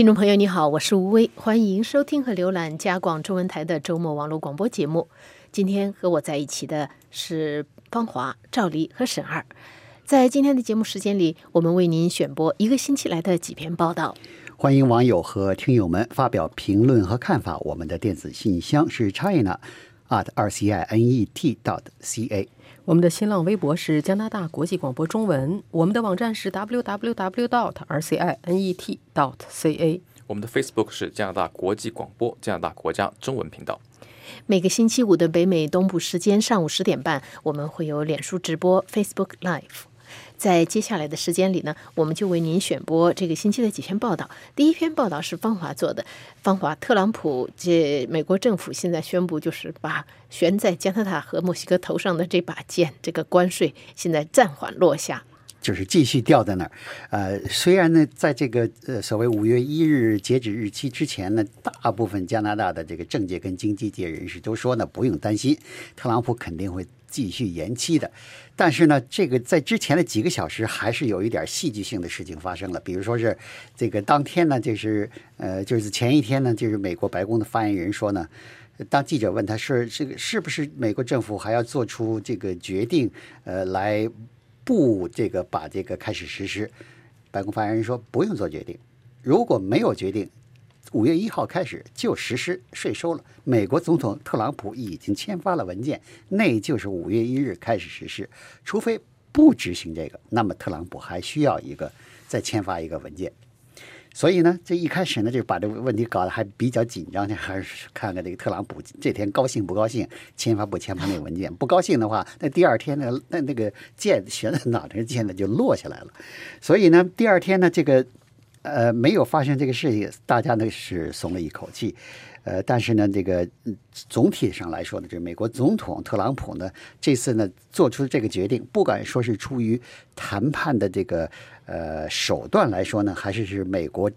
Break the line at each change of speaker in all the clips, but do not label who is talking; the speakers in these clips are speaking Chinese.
听众朋友，你好，我是吴威，欢迎收听和浏览加广中文台的周末网络广播节目。今天和我在一起的是方华、赵黎和沈二。在今天的节目时间里，我们为您选播一个星期来的几篇报道。
欢迎网友和听友们发表评论和看法。我们的电子信箱是 china at r c i n e t dot c a。
我们的新浪微博是加拿大国际广播中文。我们的网站是 w w w dot r c i n e t dot c a。
我们的 Facebook 是加拿大国际广播加拿大国家中文频道。
每个星期五的北美东部时间上午十点半，我们会有脸书直播 Facebook Live。在接下来的时间里呢，我们就为您选播这个星期的几篇报道。第一篇报道是方华做的，方华，特朗普这美国政府现在宣布，就是把悬在加拿大和墨西哥头上的这把剑，这个关税现在暂缓落下。
就是继续吊在那儿，呃，虽然呢，在这个呃所谓五月一日截止日期之前呢，大部分加拿大的这个政界跟经济界人士都说呢，不用担心，特朗普肯定会继续延期的。但是呢，这个在之前的几个小时，还是有一点戏剧性的事情发生了。比如说是这个当天呢，就是呃，就是前一天呢，就是美国白宫的发言人说呢，当记者问他是这个是不是美国政府还要做出这个决定，呃，来。不，这个把这个开始实施。白宫发言人说不用做决定，如果没有决定，五月一号开始就实施税收了。美国总统特朗普已经签发了文件，那就是五月一日开始实施。除非不执行这个，那么特朗普还需要一个再签发一个文件。所以呢，这一开始呢，就把这个问题搞得还比较紧张。还是看看这个特朗普这天高兴不高兴，签发不签发那个文件。不高兴的话，那第二天呢，那那个剑悬在脑袋上，剑呢就落下来了。所以呢，第二天呢，这个呃没有发生这个事情，大家呢是松了一口气。呃，但是呢，这个总体上来说呢，这美国总统特朗普呢，这次呢做出这个决定，不管说是出于谈判的这个呃手段来说呢，还是是美国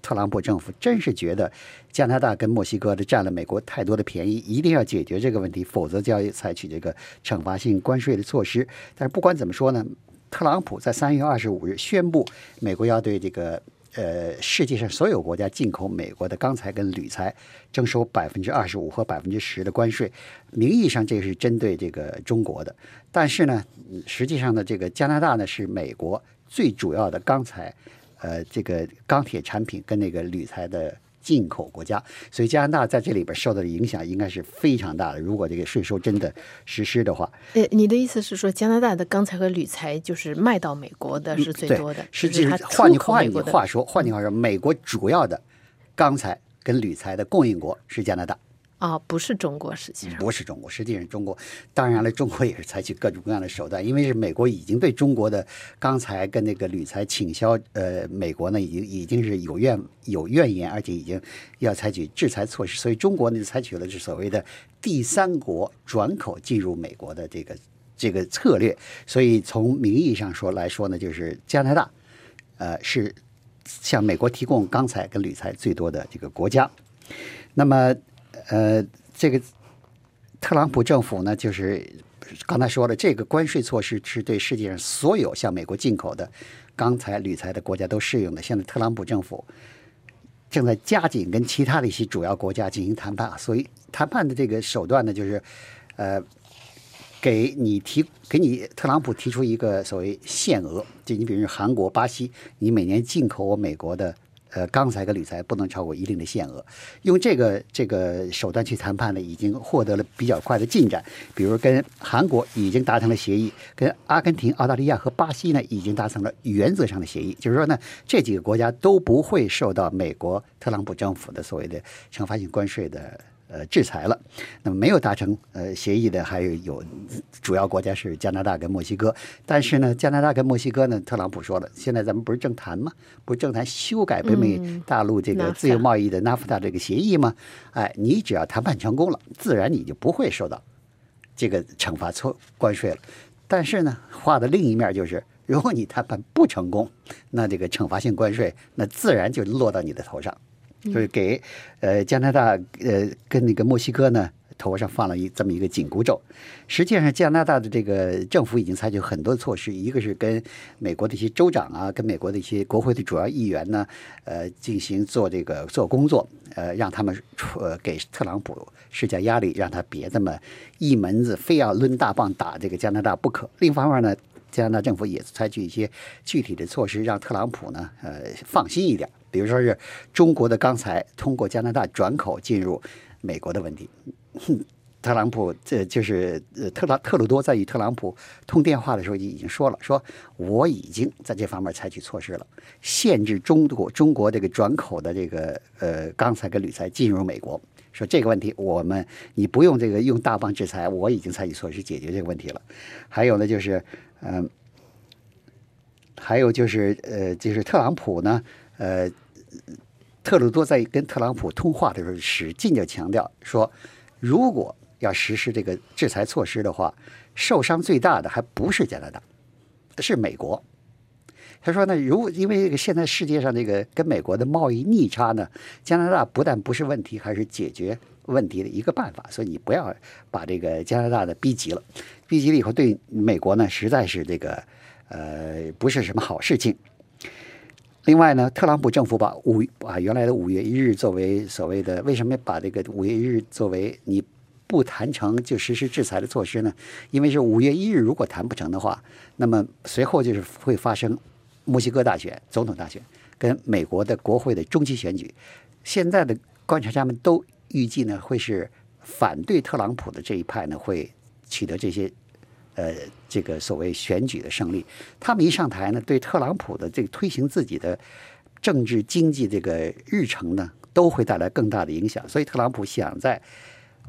特朗普政府真是觉得加拿大跟墨西哥的占了美国太多的便宜，一定要解决这个问题，否则就要采取这个惩罚性关税的措施。但是不管怎么说呢，特朗普在三月二十五日宣布，美国要对这个。呃，世界上所有国家进口美国的钢材跟铝材征收百分之二十五和百分之十的关税，名义上这是针对这个中国的，但是呢，实际上呢，这个加拿大呢是美国最主要的钢材，呃，这个钢铁产品跟那个铝材的。进口国家，所以加拿大在这里边受到的影响应该是非常大的。如果这个税收真的实施的话，
呃，你的意思是说，加拿大的钢材和铝材就是卖到美国的是最多的？
实际上，换句换句话说，换句话说，美国主要的钢材跟铝材的供应国是加拿大。
啊，不是中国，实际上
不是中国，实际上中国，当然了，中国也是采取各种各样的手段，因为是美国已经对中国的钢材跟那个铝材倾销，呃，美国呢已经已经是有怨有怨言，而且已经要采取制裁措施，所以中国呢采取了是所谓的第三国转口进入美国的这个这个策略，所以从名义上说来说呢，就是加拿大，呃，是向美国提供钢材跟铝材最多的这个国家，那么。呃，这个特朗普政府呢，就是刚才说了，这个关税措施是对世界上所有向美国进口的钢材、铝材的国家都适用的。现在特朗普政府正在加紧跟其他的一些主要国家进行谈判，所以谈判的这个手段呢，就是呃，给你提给你特朗普提出一个所谓限额，就你比如韩国、巴西，你每年进口我美国的。呃，钢材跟铝材不能超过一定的限额，用这个这个手段去谈判呢，已经获得了比较快的进展。比如跟韩国已经达成了协议，跟阿根廷、澳大利亚和巴西呢已经达成了原则上的协议，就是说呢，这几个国家都不会受到美国特朗普政府的所谓的惩罚性关税的。呃，制裁了。那么没有达成呃协议的，还有有主要国家是加拿大跟墨西哥。但是呢，加拿大跟墨西哥呢，特朗普说了，现在咱们不是正谈吗？不是正谈修改北美大陆这个自由贸易的 NAFTA 这个协议吗？哎，你只要谈判成功了，自然你就不会受到这个惩罚错关税了。但是呢，话的另一面就是，如果你谈判不成功，那这个惩罚性关税那自然就落到你的头上。就是给呃加拿大呃跟那个墨西哥呢头上放了一这么一个紧箍咒。实际上，加拿大的这个政府已经采取很多措施，一个是跟美国的一些州长啊，跟美国的一些国会的主要议员呢，呃，进行做这个做工作，呃，让他们呃给特朗普施加压力，让他别这么一门子非要抡大棒打这个加拿大不可。另一方面呢，加拿大政府也采取一些具体的措施，让特朗普呢，呃，放心一点。比如说是中国的钢材通过加拿大转口进入美国的问题，特朗普这就是呃特朗特鲁多在与特朗普通电话的时候就已经说了，说我已经在这方面采取措施了，限制中国中国这个转口的这个呃钢材跟铝材进入美国。说这个问题我们你不用这个用大棒制裁，我已经采取措施解决这个问题了。还有呢，就是嗯、还有就是呃，就是特朗普呢，呃。特鲁多在跟特朗普通话的时候，使劲就强调说，如果要实施这个制裁措施的话，受伤最大的还不是加拿大，是美国。他说呢，如因为这个现在世界上这个跟美国的贸易逆差呢，加拿大不但不是问题，还是解决问题的一个办法。所以你不要把这个加拿大的逼急了，逼急了以后对美国呢，实在是这个呃不是什么好事情。另外呢，特朗普政府把五把原来的五月一日作为所谓的为什么把这个五月一日作为你不谈成就实施制裁的措施呢？因为是五月一日如果谈不成的话，那么随后就是会发生墨西哥大选、总统大选跟美国的国会的中期选举。现在的观察家们都预计呢，会是反对特朗普的这一派呢会取得这些。呃，这个所谓选举的胜利，他们一上台呢，对特朗普的这个推行自己的政治经济这个日程呢，都会带来更大的影响。所以，特朗普想在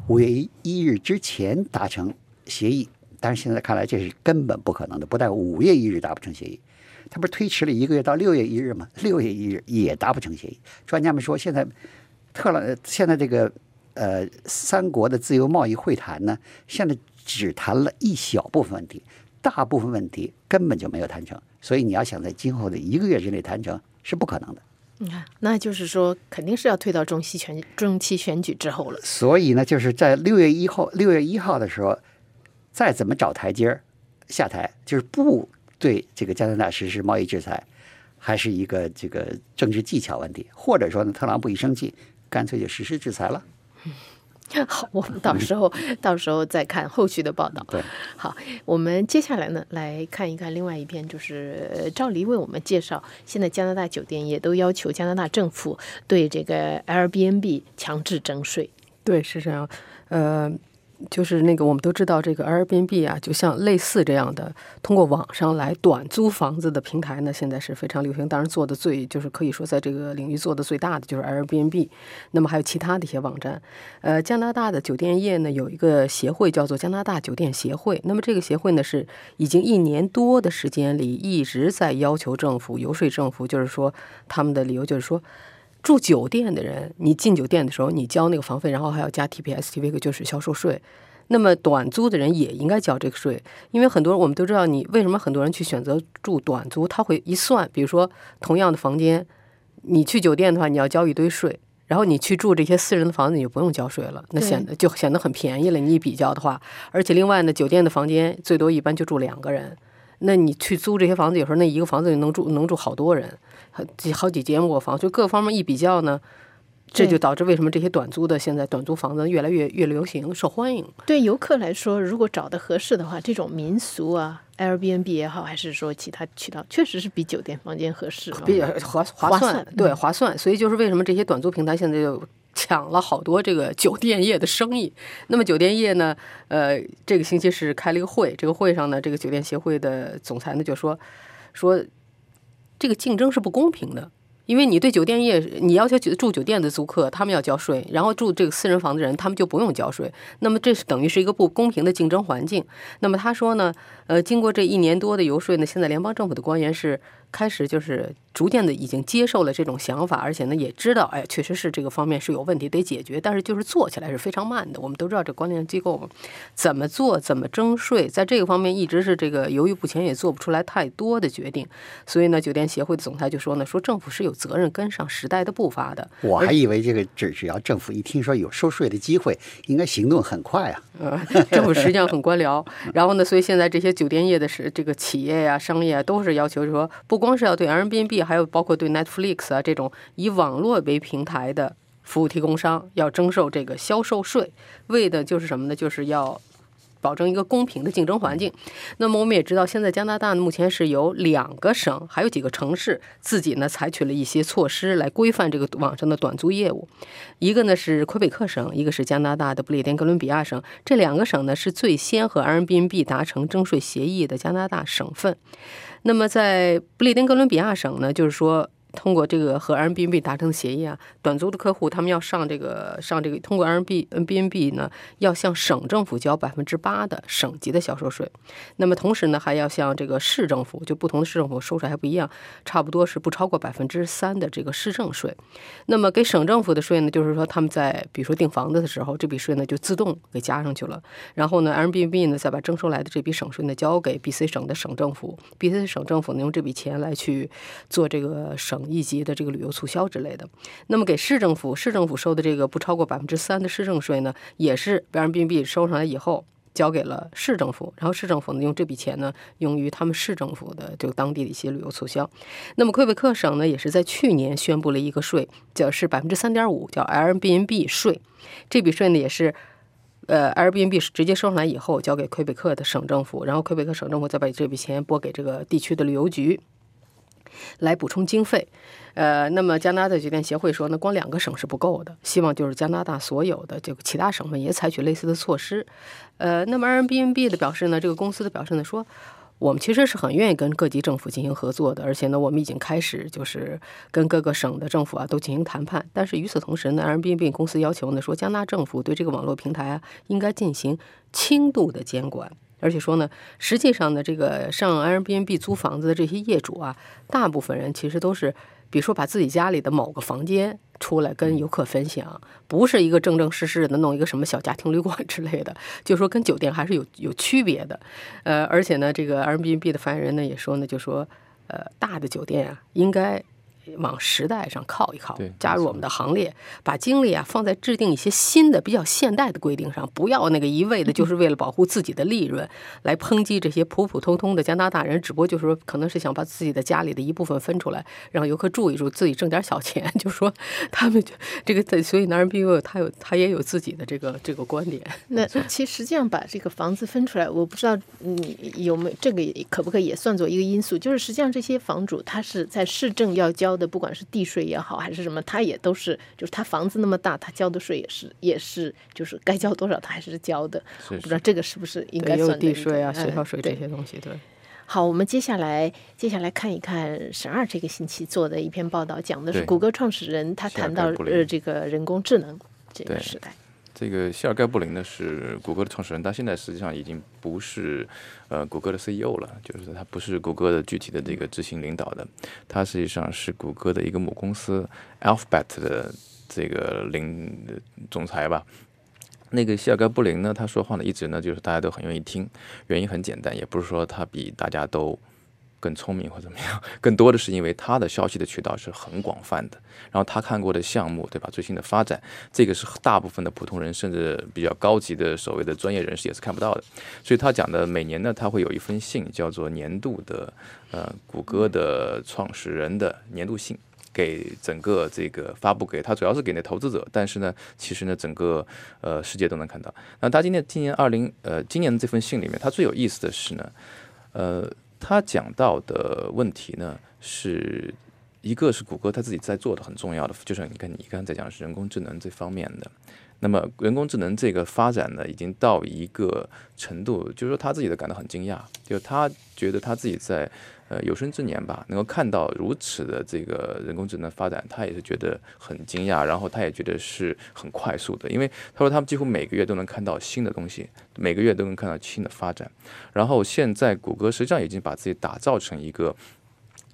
五月一日之前达成协议，但是现在看来这是根本不可能的。不但五月一日达不成协议，他不是推迟了一个月到六月一日吗？六月一日也达不成协议。专家们说，现在特朗现在这个呃三国的自由贸易会谈呢，现在。只谈了一小部分问题，大部分问题根本就没有谈成，所以你要想在今后的一个月之内谈成是不可能的。
你看，那就是说，肯定是要推到中期选中期选举之后了。
所以呢，就是在六月一号六月一号的时候，再怎么找台阶儿下台，就是不对这个加拿大实施贸易制裁，还是一个这个政治技巧问题，或者说呢，特朗普一生气，干脆就实施制裁了。
好，我们到时候到时候再看后续的报道。
对，
好，我们接下来呢来看一看另外一篇，就是赵黎为我们介绍，现在加拿大酒店也都要求加拿大政府对这个 Airbnb 强制征税。
对，是这样。呃，就是那个我们都知道，这个 Airbnb 啊，就像类似这样的通过网上来短租房子的平台呢，现在是非常流行。当然，做的最就是可以说在这个领域做的最大的就是 Airbnb。那么还有其他的一些网站。呃，加拿大的酒店业呢有一个协会叫做加拿大酒店协会。那么这个协会呢是已经一年多的时间里一直在要求政府游说政府，就是说他们的理由就是说。住酒店的人，你进酒店的时候，你交那个房费，然后还要加 TPS TV，就是销售税。那么短租的人也应该交这个税，因为很多人我们都知道，你为什么很多人去选择住短租？他会一算，比如说同样的房间，你去酒店的话，你要交一堆税，然后你去住这些私人的房子，你就不用交税了，那显得就显得很便宜了。你一比较的话，而且另外呢，酒店的房间最多一般就住两个人，那你去租这些房子，有时候那一个房子能住能住好多人。几好几间卧房，就各方面一比较呢，这就导致为什么这些短租的现在短租房子越来越越流行、受欢迎。
对游客来说，如果找的合适的话，这种民俗啊，Airbnb 也好，还是说其他渠道，确实是比酒店房间合适，
比较划划算。对，划算。所以就是为什么这些短租平台现在就抢了好多这个酒店业的生意。那么酒店业呢，呃，这个星期是开了一个会，这个会上呢，这个酒店协会的总裁呢就说说。这个竞争是不公平的，因为你对酒店业，你要求住酒店的租客，他们要交税，然后住这个私人房的人，他们就不用交税。那么这是等于是一个不公平的竞争环境。那么他说呢，呃，经过这一年多的游说呢，现在联邦政府的官员是开始就是逐渐的已经接受了这种想法，而且呢也知道，哎，确实是这个方面是有问题得解决，但是就是做起来是非常慢的。我们都知道这关联机构怎么做、怎么征税，在这个方面一直是这个犹豫不前，也做不出来太多的决定。所以呢，酒店协会的总裁就说呢，说政府是有责任跟上时代的步伐的。
我还以为这个只只要政府一听说有收税的机会，应该行动很快啊。
呃，政府实际上很官僚。然后呢，所以现在这些酒店业的是这个企业呀、商业啊，都是要求说，不不光是要对 Airbnb，还有包括对 Netflix 啊这种以网络为平台的服务提供商，要征收这个销售税，为的就是什么呢？就是要。保证一个公平的竞争环境。那么我们也知道，现在加拿大目前是有两个省，还有几个城市自己呢采取了一些措施来规范这个网上的短租业务。一个呢是魁北克省，一个是加拿大的不列颠哥伦比亚省。这两个省呢是最先和 Airbnb 达成征税协议的加拿大省份。那么在布列颠哥伦比亚省呢，就是说。通过这个和 Airbnb 达成协议啊，短租的客户他们要上这个上这个通过 Airbnb 呢，要向省政府交百分之八的省级的销售税。那么同时呢，还要向这个市政府，就不同的市政府收税还不一样，差不多是不超过百分之三的这个市政税。那么给省政府的税呢，就是说他们在比如说订房子的时候，这笔税呢就自动给加上去了。然后呢，Airbnb 呢再把征收来的这笔省税呢交给 BC 省的省政府，BC 省政府呢用这笔钱来去做这个省。一级的这个旅游促销之类的，那么给市政府，市政府收的这个不超过百分之三的市政税呢，也是 Airbnb 收上来以后交给了市政府，然后市政府呢用这笔钱呢用于他们市政府的这个当地的一些旅游促销。那么魁北克省呢也是在去年宣布了一个税，叫是百分之三点五，叫 Airbnb 税。这笔税呢也是呃 Airbnb 直接收上来以后交给魁北克的省政府，然后魁北克省政府再把这笔钱拨给这个地区的旅游局。来补充经费，呃，那么加拿大酒店协会说呢，光两个省是不够的，希望就是加拿大所有的这个其他省份也采取类似的措施，呃，那么 Airbnb 的表示呢，这个公司的表示呢，说我们其实是很愿意跟各级政府进行合作的，而且呢，我们已经开始就是跟各个省的政府啊都进行谈判，但是与此同时呢，Airbnb 公司要求呢，说加拿大政府对这个网络平台啊应该进行轻度的监管。而且说呢，实际上呢，这个上 Airbnb 租房子的这些业主啊，大部分人其实都是，比如说把自己家里的某个房间出来跟游客分享，不是一个正正式式的弄一个什么小家庭旅馆 之类的，就说跟酒店还是有有区别的。呃，而且呢，这个 Airbnb 的发言人呢也说呢，就说，呃，大的酒店啊，应该。往时代上靠一靠，加入我们的行列，把精力啊放在制定一些新的、比较现代的规定上，不要那个一味的，就是为了保护自己的利润，来抨击这些普普通通的加拿大人。只不过就是说，可能是想把自己的家里的一部分分出来，让游客住一住，自己挣点小钱。就说他们就这个，所以男人 B 有他有他也有自己的这个这个观点。
那其实实际上把这个房子分出来，我不知道你有没有这个可不可以也算作一个因素？就是实际上这些房主他是在市政要交。的不管是地税也好还是什么，他也都是，就是他房子那么大，他交的税也是也是，就是该交多少他还是交的。不知道这个是不是应该算
地税啊、学校税这些东西？对。
好，我们接下来接下来看一看沈二这个星期做的一篇报道，讲的是谷歌创始人他谈到呃这个人工智能这个时代。
这个谢尔盖布林呢是谷歌的创始人，他现在实际上已经不是呃谷歌的 CEO 了，就是他不是谷歌的具体的这个执行领导的，他实际上是谷歌的一个母公司 Alphabet 的这个领总裁吧。那个谢尔盖布林呢，他说话呢一直呢就是大家都很愿意听，原因很简单，也不是说他比大家都。更聪明或怎么样，更多的是因为他的消息的渠道是很广泛的，然后他看过的项目，对吧？最新的发展，这个是大部分的普通人甚至比较高级的所谓的专业人士也是看不到的。所以他讲的每年呢，他会有一封信，叫做年度的呃谷歌的创始人的年度信，给整个这个发布给他，主要是给那投资者，但是呢，其实呢，整个呃世界都能看到。那他今年今年二零呃今年的这封信里面，他最有意思的是呢，呃。他讲到的问题呢，是一个是谷歌他自己在做的很重要的，就是你看你刚才在讲是人工智能这方面的。那么人工智能这个发展呢，已经到一个程度，就是说他自己都感到很惊讶，就他觉得他自己在。呃，有生之年吧，能够看到如此的这个人工智能发展，他也是觉得很惊讶，然后他也觉得是很快速的，因为他说他们几乎每个月都能看到新的东西，每个月都能看到新的发展。然后现在谷歌实际上已经把自己打造成一个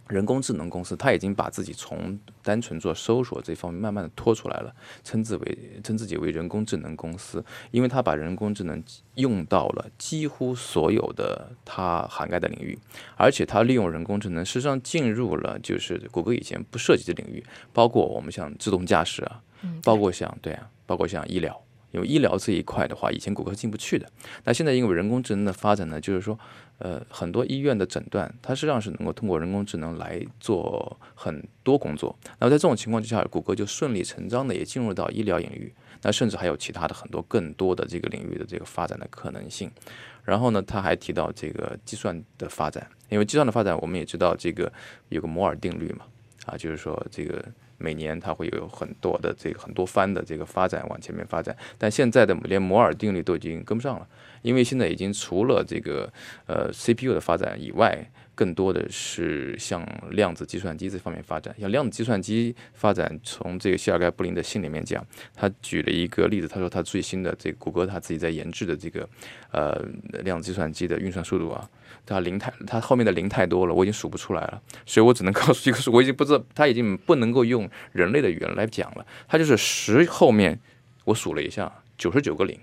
人工智能公司，它已经把自己从单纯做搜索这方面慢慢的拖出来了，称之为称自己为人工智能公司，因为它把人工智能用到了几乎所有的它涵盖的领域，而且它利用人工智能，实际上进入了就是谷歌以前不涉及的领域，包括我们像自动驾驶啊，包括像对啊，包括像医疗。因为医疗这一块的话，以前谷歌进不去的。那现在因为人工智能的发展呢，就是说，呃，很多医院的诊断，它实际上是能够通过人工智能来做很多工作。那么在这种情况之下，谷歌就顺理成章的也进入到医疗领域。那甚至还有其他的很多更多的这个领域的这个发展的可能性。然后呢，他还提到这个计算的发展，因为计算的发展，我们也知道这个有个摩尔定律嘛，啊，就是说这个。每年它会有很多的这个很多番的这个发展往前面发展，但现在的连摩尔定律都已经跟不上了，因为现在已经除了这个呃 CPU 的发展以外，更多的是向量子计算机这方面发展。像量子计算机发展，从这个谢尔盖布林的信里面讲，他举了一个例子，他说他最新的这个谷歌他自己在研制的这个呃量子计算机的运算速度啊。它零太，它后面的零太多了，我已经数不出来了，所以我只能告诉一个数，我已经不知道，它已经不能够用人类的语言来讲了，它就是十后面，我数了一下，九十九个零，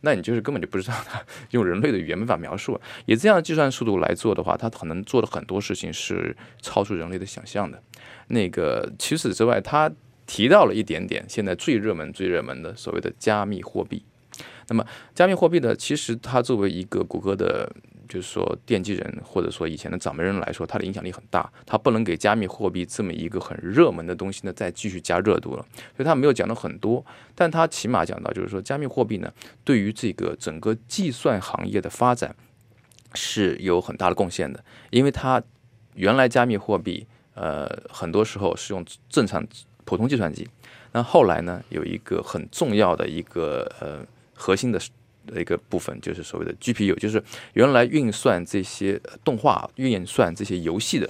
那你就是根本就不知道它用人类的语言没法描述。以这样的计算速度来做的话，它可能做的很多事情是超出人类的想象的。那个除此之外，他提到了一点点，现在最热门、最热门的所谓的加密货币。那么加密货币呢，其实它作为一个谷歌的。就是说，奠基人或者说以前的掌门人来说，他的影响力很大，他不能给加密货币这么一个很热门的东西呢再继续加热度了，所以他没有讲到很多，但他起码讲到就是说，加密货币呢对于这个整个计算行业的发展是有很大的贡献的，因为它原来加密货币呃很多时候是用正常普通计算机，那后来呢有一个很重要的一个呃核心的。的一个部分就是所谓的 GPU，就是原来运算这些动画、运算这些游戏的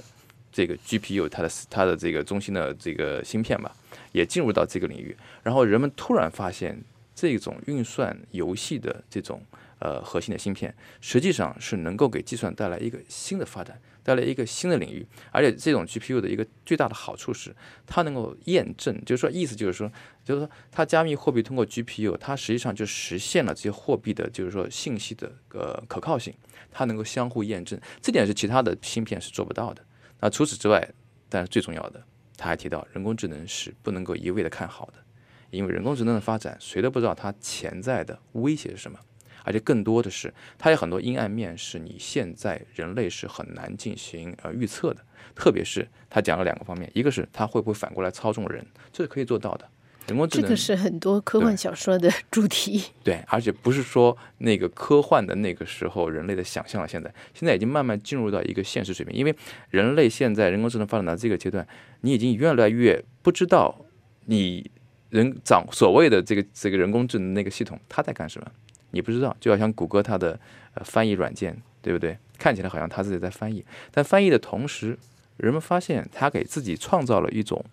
这个 GPU，它的它的这个中心的这个芯片吧，也进入到这个领域。然后人们突然发现，这种运算游戏的这种呃核心的芯片，实际上是能够给计算带来一个新的发展。带来一个新的领域，而且这种 GPU 的一个最大的好处是，它能够验证，就是说，意思就是说，就是说，它加密货币通过 GPU，它实际上就实现了这些货币的，就是说，信息的呃可靠性，它能够相互验证，这点是其他的芯片是做不到的。那除此之外，但是最重要的，他还提到，人工智能是不能够一味的看好的，因为人工智能的发展，谁都不知道它潜在的威胁是什么。而且更多的是，它有很多阴暗面，是你现在人类是很难进行呃预测的。特别是他讲了两个方面，一个是他会不会反过来操纵人，这是可以做到的。人工智能
这个是很多科幻小说的 主题。
对，而且不是说那个科幻的那个时候人类的想象了，现在现在已经慢慢进入到一个现实水平。因为人类现在人工智能发展到这个阶段，你已经越来越不知道你人掌所谓的这个这个人工智能那个系统它在干什么。你不知道，就好像谷歌它的呃翻译软件，对不对？看起来好像它自己在翻译，但翻译的同时，人们发现它给自己创造了一种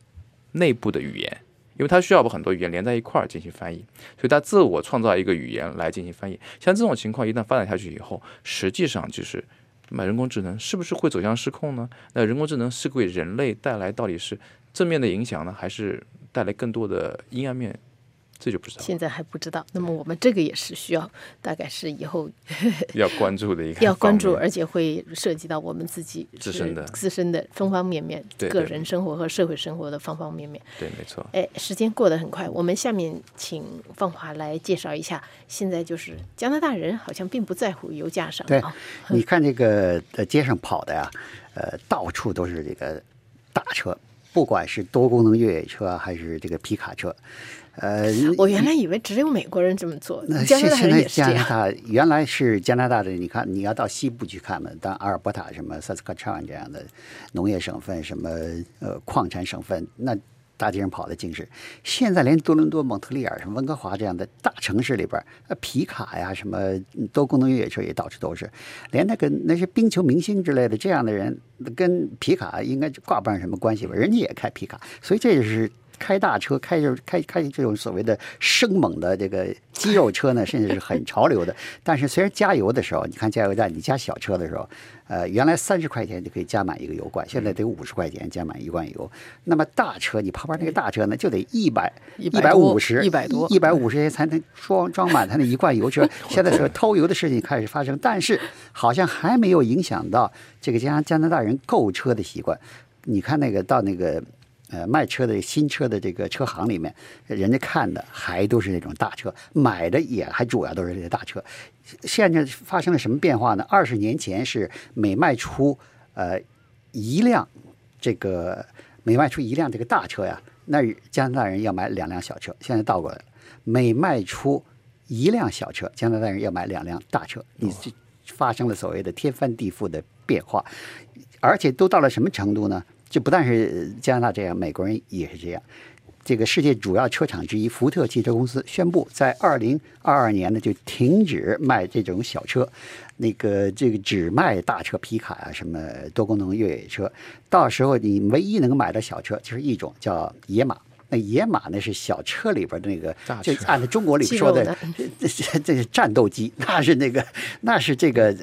内部的语言，因为它需要把很多语言连在一块儿进行翻译，所以它自我创造一个语言来进行翻译。像这种情况一旦发展下去以后，实际上就是那人工智能是不是会走向失控呢？那人工智能是给人类带来到底是正面的影响呢，还是带来更多的阴暗面？这就不知道，
现在还不知道。那么我们这个也是需要，大概是以后
要关注的一个，
要关注，而且会涉及到我们自己
自身的
自身的方方面面，个人生活和社会生活的方方面面。
对，没错。
哎，时间过得很快，我们下面请放华来介绍一下。现在就是加拿大人好像并不在乎油价上。
对，你看这个在街上跑的呀，呃，到处都是这个大车，不管是多功能越野车还是这个皮卡车。呃，
我原来以为只有美国人这么做，
那
加拿大人也是
这样。加拿大原来是加拿大的，你看你要到西部去看嘛，当阿尔伯塔什么萨斯卡川这样的农业省份，什么呃矿产省份，那大街上跑的尽是。现在连多伦多、蒙特利尔、什么温哥华这样的大城市里边，呃皮卡呀，什么多功能越野车也到处都是，连那个那些冰球明星之类的这样的人，跟皮卡应该挂不上什么关系吧？人家也开皮卡，所以这也是。开大车，开着开开这种所谓的生猛的这个肌肉车呢，甚至是很潮流的。但是虽然加油的时候，你看加油站，你加小车的时候，呃，原来三十块钱就可以加满一个油罐，现在得五十块钱加满一罐油。那么大车，你旁边那个大车呢，就得一百一百五十
一百多
一百五十元才能装装满它那一罐油车。现在是偷油的事情开始发生，但是好像还没有影响到这个加加拿大人购车的习惯。你看那个到那个。呃，卖车的新车的这个车行里面，人家看的还都是那种大车，买的也还主要都是这些大车。现在发生了什么变化呢？二十年前是每卖出呃一辆这个每卖出一辆这个大车呀，那加拿大人要买两辆小车。现在倒过来了，每卖出一辆小车，加拿大人要买两辆大车。你这发生了所谓的天翻地覆的变化，而且都到了什么程度呢？就不但是加拿大这样，美国人也是这样。这个世界主要车厂之一福特汽车公司宣布，在二零二二年呢就停止卖这种小车，那个这个只卖大车、皮卡啊，什么多功能越野车。到时候你唯一能买的小车就是一种叫野马。那野马那是小车里边的那个，就按照中国里说的，这这这是战斗机，那是那个那是这个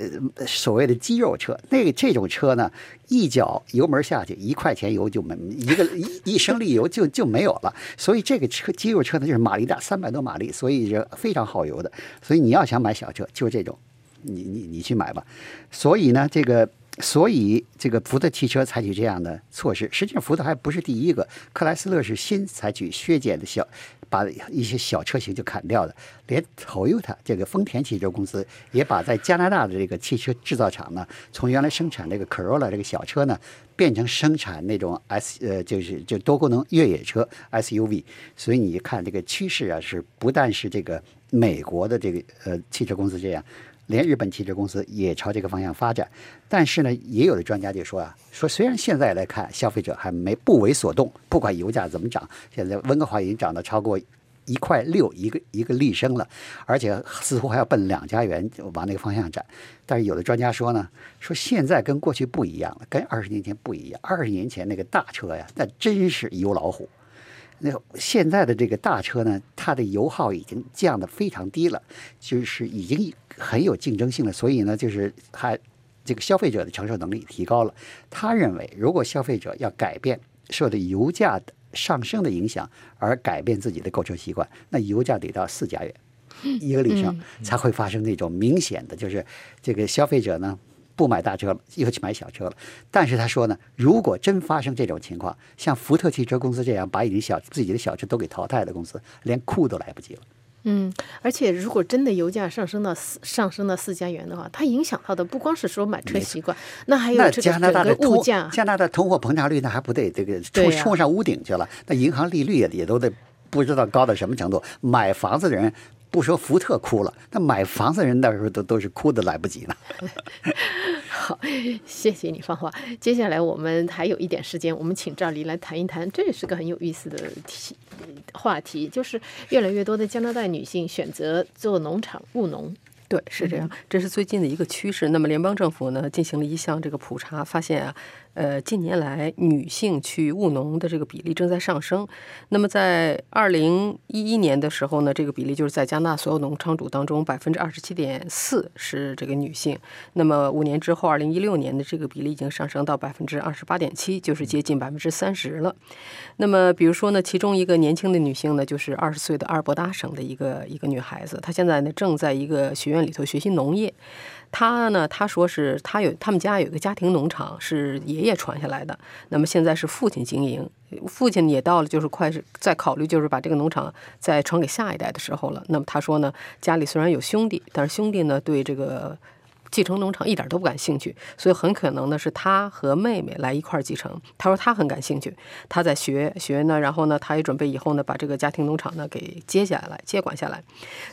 所谓的肌肉车。那个这种车呢，一脚油门下去，一块钱油就没一个一一升力油就就没有了。所以这个车肌肉车呢，就是马力大，三百多马力，所以是非常耗油的。所以你要想买小车，就是这种，你你你去买吧。所以呢，这个。所以，这个福特汽车采取这样的措施，实际上福特还不是第一个，克莱斯勒是新采取削减的小，把一些小车型就砍掉的。连 Toyota 这个丰田汽车公司也把在加拿大的这个汽车制造厂呢，从原来生产这个 Corolla 这个小车呢，变成生产那种 S 呃，就是就多功能越野车 SUV。所以你看这个趋势啊，是不但是这个美国的这个呃汽车公司这样。连日本汽车公司也朝这个方向发展，但是呢，也有的专家就说啊，说虽然现在来看消费者还没不为所动，不管油价怎么涨，现在温哥华已经涨到超过一块六一个一个立升了，而且似乎还要奔两家园往那个方向展。但是有的专家说呢，说现在跟过去不一样了，跟二十年前不一样。二十年前那个大车呀，那真是油老虎。那现在的这个大车呢，它的油耗已经降得非常低了，就是已经很有竞争性了。所以呢，就是还这个消费者的承受能力提高了。他认为，如果消费者要改变受的油价的上升的影响而改变自己的购车习惯，那油价得到四加元一个里程才会发生那种明显的，就是这个消费者呢。不买大车了，又去买小车了。但是他说呢，如果真发生这种情况，像福特汽车公司这样把已经小自己的小车都给淘汰的公司，连哭都来不及了。
嗯，而且如果真的油价上升到四上升到四加元的话，它影响到的不光是说买车习惯，那还有这个整个物价。
加拿大通货膨胀率那还不得这个冲冲上屋顶去了？那银行利率也也都得不知道高到什么程度。买房子的人。不说福特哭了，那买房子人那时候都都是哭的来不及呢。
好，谢谢你，芳华。接下来我们还有一点时间，我们请赵黎来谈一谈，这也是个很有意思的题话题，就是越来越多的加拿大女性选择做农场务农。
对，是这样，这是最近的一个趋势。那么联邦政府呢进行了一项这个普查，发现啊。呃，近年来女性去务农的这个比例正在上升。那么在二零一一年的时候呢，这个比例就是在加拿大所有农场主当中百分之二十七点四是这个女性。那么五年之后，二零一六年的这个比例已经上升到百分之二十八点七，就是接近百分之三十了。那么比如说呢，其中一个年轻的女性呢，就是二十岁的阿尔伯达省的一个一个女孩子，她现在呢正在一个学院里头学习农业。他呢？他说是他有他们家有一个家庭农场，是爷爷传下来的。那么现在是父亲经营，父亲也到了就是快是在考虑就是把这个农场再传给下一代的时候了。那么他说呢，家里虽然有兄弟，但是兄弟呢对这个。继承农场一点都不感兴趣，所以很可能呢是他和妹妹来一块儿继承。他说他很感兴趣，他在学学呢，然后呢他也准备以后呢把这个家庭农场呢给接下来接管下来。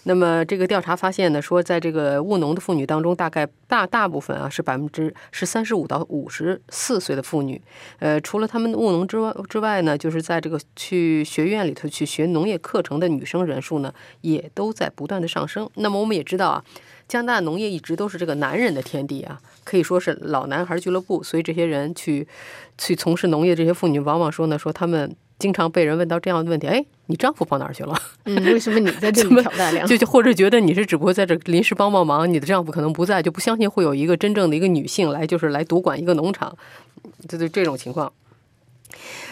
那么这个调查发现呢，说在这个务农的妇女当中，大概大大部分啊是百分之是三十五到五十四岁的妇女。呃，除了他们务农之外之外呢，就是在这个去学院里头去学农业课程的女生人数呢，也都在不断的上升。那么我们也知道啊。加拿大农业一直都是这个男人的天地啊，可以说是老男孩俱乐部。所以这些人去去从事农业，这些妇女往往说呢，说他们经常被人问到这样的问题：哎，你丈夫跑哪儿去了？
嗯，为什么你在这里挑大梁？
就就或者觉得你是只不过在这临时帮帮忙，你的丈夫可能不在，就不相信会有一个真正的一个女性来，就是来独管一个农场，就就这种情况。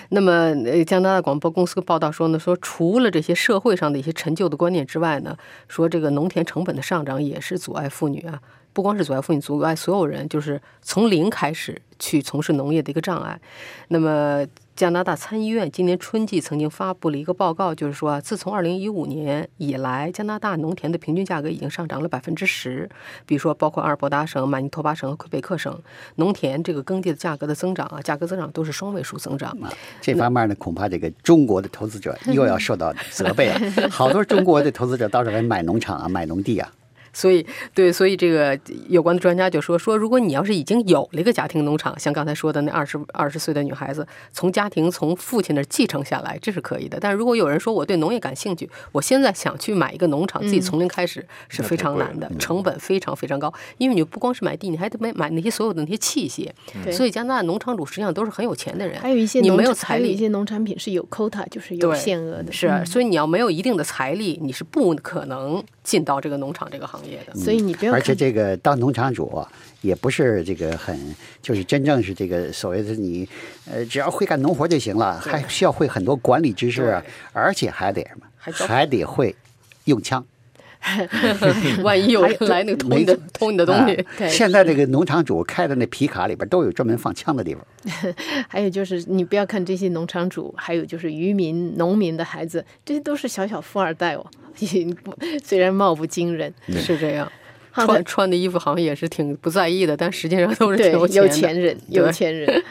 那么，呃，加拿大广播公司报道说呢，说除了这些社会上的一些陈旧的观念之外呢，说这个农田成本的上涨也是阻碍妇女啊，不光是阻碍妇女，阻碍所有人，就是从零开始去从事农业的一个障碍。那么。加拿大参议院今年春季曾经发布了一个报告，就是说，自从2015年以来，加拿大农田的平均价格已经上涨了百分之十。比如说，包括阿尔伯达省、马尼托巴省和魁北克省，农田这个耕地的价格的增长啊，价格增长都是双位数增长。
这方面呢，恐怕这个中国的投资者又要受到责备了。好多中国的投资者到这来买农场啊，买农地啊。
所以，对，所以这个有关的专家就说说，如果你要是已经有了一个家庭农场，像刚才说的那二十二十岁的女孩子，从家庭从父亲那继承下来，这是可以的。但如果有人说我对农业感兴趣，我现在想去买一个农场，自己从零开始是非常难的，成本非常非常高，因为你不光是买地，你还得买买那些所有的那些器械。所以加拿大农场主实际上都是很有钱的人，
还有一些
你没有财力，
一些农产品是有 quota，就是有限额的。
是，所以你要没有一定的财力，你是不可能进到这个农场这个行业的。
所以你。
而且这个当农场主也不是这个很，就是真正是这个所谓的你，呃，只要会干农活就行了，还需要会很多管理知识，而且还得什么，还得会用枪。
万一有人来那个偷你的偷你的东西，
现在这个农场主开的那皮卡里边都有专门放枪的地方。
还有就是，你不要看这些农场主，还有就是渔民、农民的孩子，这些都是小小富二代哦，不虽然貌不惊人，
是这样。穿穿的衣服好像也是挺不在意的，但实际上都是
有
有
钱人，有钱人。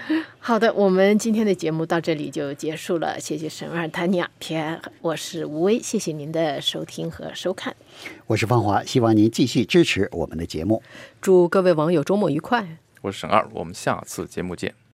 好的，我们今天的节目到这里就结束了，谢谢沈二谭雅天，我是吴威，谢谢您的收听和收看。
我是方华，希望您继续支持我们的节目，
祝各位网友周末愉快。
我是沈二，我们下次节目见。